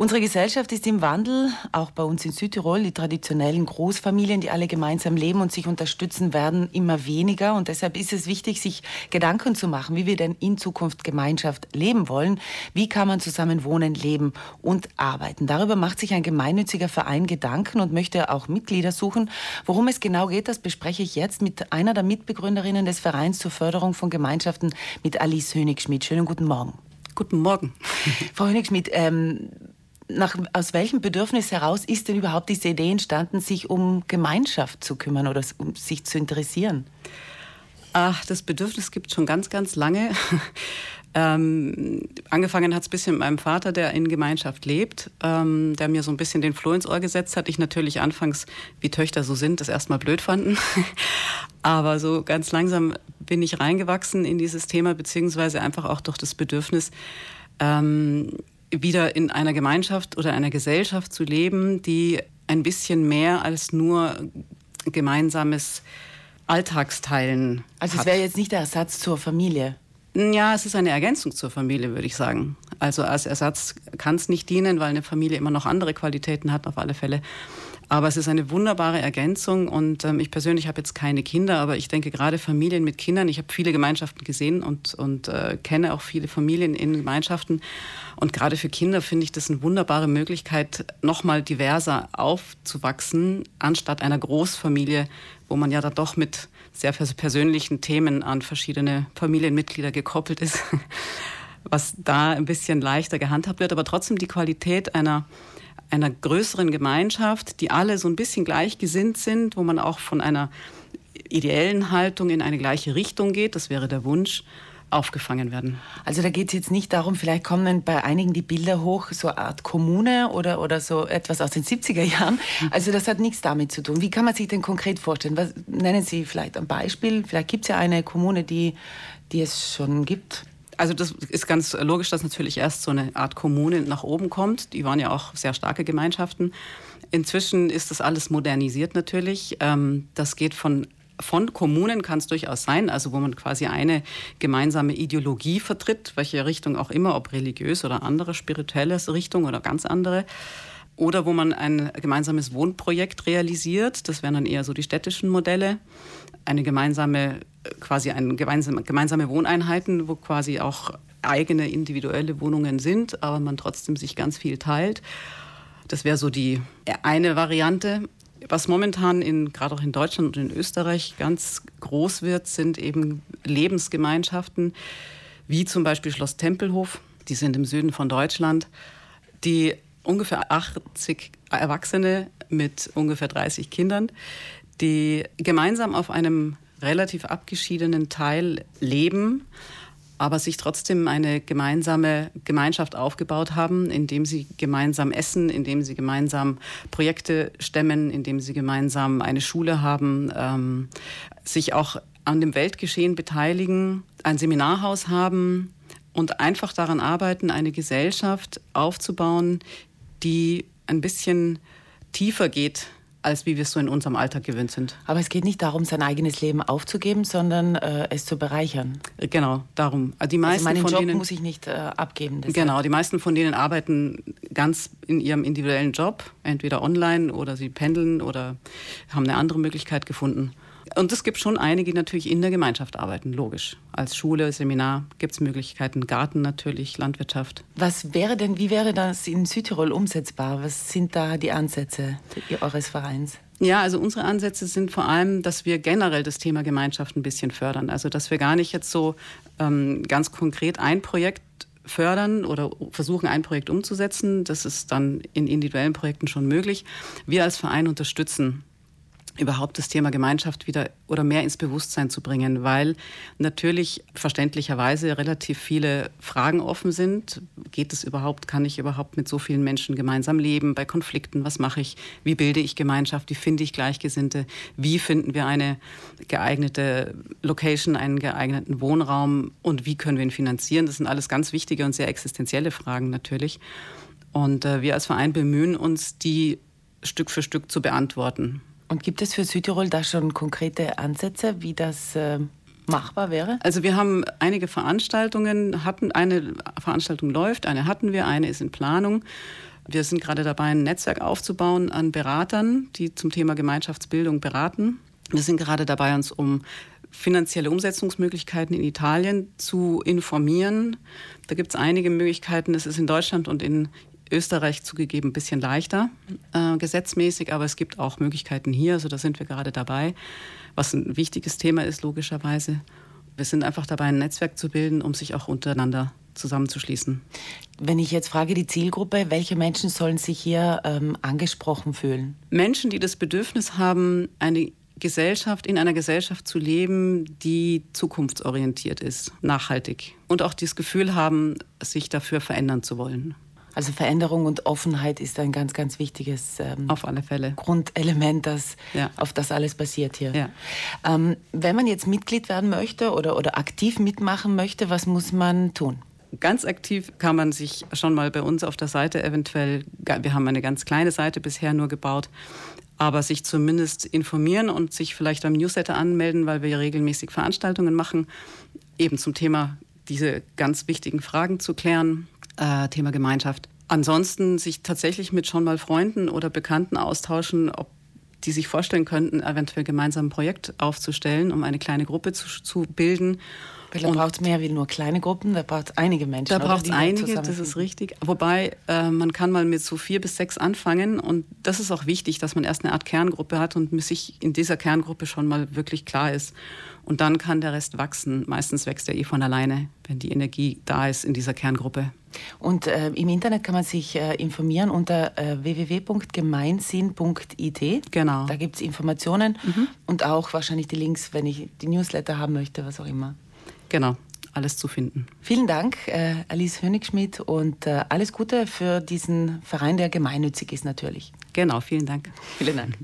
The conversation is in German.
Unsere Gesellschaft ist im Wandel, auch bei uns in Südtirol. Die traditionellen Großfamilien, die alle gemeinsam leben und sich unterstützen, werden immer weniger. Und deshalb ist es wichtig, sich Gedanken zu machen, wie wir denn in Zukunft Gemeinschaft leben wollen. Wie kann man zusammen wohnen, leben und arbeiten? Darüber macht sich ein gemeinnütziger Verein Gedanken und möchte auch Mitglieder suchen. Worum es genau geht, das bespreche ich jetzt mit einer der Mitbegründerinnen des Vereins zur Förderung von Gemeinschaften, mit Alice Hönig-Schmidt. Schönen guten Morgen. Guten Morgen. Frau Hönig-Schmidt, ähm, nach, aus welchem Bedürfnis heraus ist denn überhaupt diese Idee entstanden, sich um Gemeinschaft zu kümmern oder um sich zu interessieren? Ach, das Bedürfnis gibt es schon ganz, ganz lange. Ähm, angefangen hat es ein bisschen mit meinem Vater, der in Gemeinschaft lebt, ähm, der mir so ein bisschen den Floh ins Ohr gesetzt hat. Ich natürlich anfangs, wie Töchter so sind, das erstmal blöd fanden. Aber so ganz langsam bin ich reingewachsen in dieses Thema, beziehungsweise einfach auch durch das Bedürfnis, ähm, wieder in einer Gemeinschaft oder einer Gesellschaft zu leben, die ein bisschen mehr als nur gemeinsames Alltagsteilen. Also es wäre jetzt nicht der Ersatz zur Familie. Ja, es ist eine Ergänzung zur Familie, würde ich sagen. Also als Ersatz kann es nicht dienen, weil eine Familie immer noch andere Qualitäten hat, auf alle Fälle. Aber es ist eine wunderbare Ergänzung und ähm, ich persönlich habe jetzt keine Kinder, aber ich denke gerade Familien mit Kindern, ich habe viele Gemeinschaften gesehen und, und äh, kenne auch viele Familien in Gemeinschaften. Und gerade für Kinder finde ich das eine wunderbare Möglichkeit, nochmal diverser aufzuwachsen, anstatt einer Großfamilie, wo man ja da doch mit sehr persönlichen Themen an verschiedene Familienmitglieder gekoppelt ist, was da ein bisschen leichter gehandhabt wird, aber trotzdem die Qualität einer einer größeren Gemeinschaft, die alle so ein bisschen gleichgesinnt sind, wo man auch von einer ideellen Haltung in eine gleiche Richtung geht, das wäre der Wunsch, aufgefangen werden. Also da geht es jetzt nicht darum, vielleicht kommen bei einigen die Bilder hoch, so eine Art Kommune oder, oder so etwas aus den 70er Jahren. Also das hat nichts damit zu tun. Wie kann man sich denn konkret vorstellen? Was, nennen Sie vielleicht ein Beispiel? Vielleicht gibt es ja eine Kommune, die, die es schon gibt. Also das ist ganz logisch, dass natürlich erst so eine Art Kommune nach oben kommt. Die waren ja auch sehr starke Gemeinschaften. Inzwischen ist das alles modernisiert natürlich. Ähm, das geht von von Kommunen kann es durchaus sein, also wo man quasi eine gemeinsame Ideologie vertritt, welche Richtung auch immer, ob religiös oder andere spirituelle Richtung oder ganz andere. Oder wo man ein gemeinsames Wohnprojekt realisiert, das wären dann eher so die städtischen Modelle. Eine gemeinsame quasi ein gemeinsame, gemeinsame Wohneinheiten, wo quasi auch eigene individuelle Wohnungen sind, aber man trotzdem sich ganz viel teilt. Das wäre so die eine Variante. Was momentan in, gerade auch in Deutschland und in Österreich ganz groß wird, sind eben Lebensgemeinschaften, wie zum Beispiel Schloss Tempelhof. Die sind im Süden von Deutschland, die ungefähr 80 Erwachsene mit ungefähr 30 Kindern, die gemeinsam auf einem relativ abgeschiedenen Teil leben, aber sich trotzdem eine gemeinsame Gemeinschaft aufgebaut haben, indem sie gemeinsam essen, indem sie gemeinsam Projekte stemmen, indem sie gemeinsam eine Schule haben, ähm, sich auch an dem Weltgeschehen beteiligen, ein Seminarhaus haben und einfach daran arbeiten, eine Gesellschaft aufzubauen, die ein bisschen tiefer geht als wie wir es so in unserem Alltag gewöhnt sind. Aber es geht nicht darum, sein eigenes Leben aufzugeben, sondern äh, es zu bereichern. Genau, darum. Also die meisten also meinen von Job denen, muss ich nicht äh, abgeben. Deshalb. Genau, die meisten von denen arbeiten ganz in ihrem individuellen Job, entweder online oder sie pendeln oder haben eine andere Möglichkeit gefunden. Und es gibt schon einige, die natürlich in der Gemeinschaft arbeiten, logisch. Als Schule, Seminar gibt es Möglichkeiten, Garten natürlich, Landwirtschaft. Was wäre denn, wie wäre das in Südtirol umsetzbar? Was sind da die Ansätze eures Vereins? Ja, also unsere Ansätze sind vor allem, dass wir generell das Thema Gemeinschaft ein bisschen fördern. Also dass wir gar nicht jetzt so ähm, ganz konkret ein Projekt fördern oder versuchen, ein Projekt umzusetzen. Das ist dann in individuellen Projekten schon möglich. Wir als Verein unterstützen überhaupt das Thema Gemeinschaft wieder oder mehr ins Bewusstsein zu bringen, weil natürlich verständlicherweise relativ viele Fragen offen sind. Geht es überhaupt? Kann ich überhaupt mit so vielen Menschen gemeinsam leben? Bei Konflikten, was mache ich? Wie bilde ich Gemeinschaft? Wie finde ich Gleichgesinnte? Wie finden wir eine geeignete Location, einen geeigneten Wohnraum? Und wie können wir ihn finanzieren? Das sind alles ganz wichtige und sehr existenzielle Fragen natürlich. Und äh, wir als Verein bemühen uns, die Stück für Stück zu beantworten. Und gibt es für Südtirol da schon konkrete Ansätze, wie das äh, machbar wäre? Also wir haben einige Veranstaltungen, hatten eine Veranstaltung läuft, eine hatten wir, eine ist in Planung. Wir sind gerade dabei, ein Netzwerk aufzubauen an Beratern, die zum Thema Gemeinschaftsbildung beraten. Wir sind gerade dabei, uns um finanzielle Umsetzungsmöglichkeiten in Italien zu informieren. Da gibt es einige Möglichkeiten. Es ist in Deutschland und in Österreich zugegeben ein bisschen leichter äh, gesetzmäßig, aber es gibt auch Möglichkeiten hier. Also da sind wir gerade dabei, was ein wichtiges Thema ist, logischerweise. Wir sind einfach dabei, ein Netzwerk zu bilden, um sich auch untereinander zusammenzuschließen. Wenn ich jetzt frage, die Zielgruppe, welche Menschen sollen sich hier ähm, angesprochen fühlen? Menschen, die das Bedürfnis haben, eine Gesellschaft, in einer Gesellschaft zu leben, die zukunftsorientiert ist, nachhaltig und auch das Gefühl haben, sich dafür verändern zu wollen. Also Veränderung und Offenheit ist ein ganz, ganz wichtiges ähm, auf alle Fälle. Grundelement, das, ja. auf das alles basiert hier. Ja. Ähm, wenn man jetzt Mitglied werden möchte oder, oder aktiv mitmachen möchte, was muss man tun? Ganz aktiv kann man sich schon mal bei uns auf der Seite eventuell, wir haben eine ganz kleine Seite bisher nur gebaut, aber sich zumindest informieren und sich vielleicht beim Newsletter anmelden, weil wir regelmäßig Veranstaltungen machen, eben zum Thema diese ganz wichtigen Fragen zu klären, äh, Thema Gemeinschaft. Ansonsten sich tatsächlich mit schon mal Freunden oder Bekannten austauschen, ob die sich vorstellen könnten, eventuell gemeinsam ein Projekt aufzustellen, um eine kleine Gruppe zu, zu bilden weil da braucht es mehr wie nur kleine Gruppen, da braucht es einige Menschen. Da braucht es einige, das ist richtig. Wobei äh, man kann mal mit so vier bis sechs anfangen und das ist auch wichtig, dass man erst eine Art Kerngruppe hat und sich in dieser Kerngruppe schon mal wirklich klar ist. Und dann kann der Rest wachsen. Meistens wächst er eh von alleine, wenn die Energie da ist in dieser Kerngruppe. Und äh, im Internet kann man sich äh, informieren unter äh, www.gemeinsinn.it. Genau. Da gibt es Informationen mhm. und auch wahrscheinlich die Links, wenn ich die Newsletter haben möchte, was auch immer. Genau, alles zu finden. Vielen Dank, äh, Alice Hönigschmidt, und äh, alles Gute für diesen Verein, der gemeinnützig ist natürlich. Genau, vielen Dank. Vielen Dank.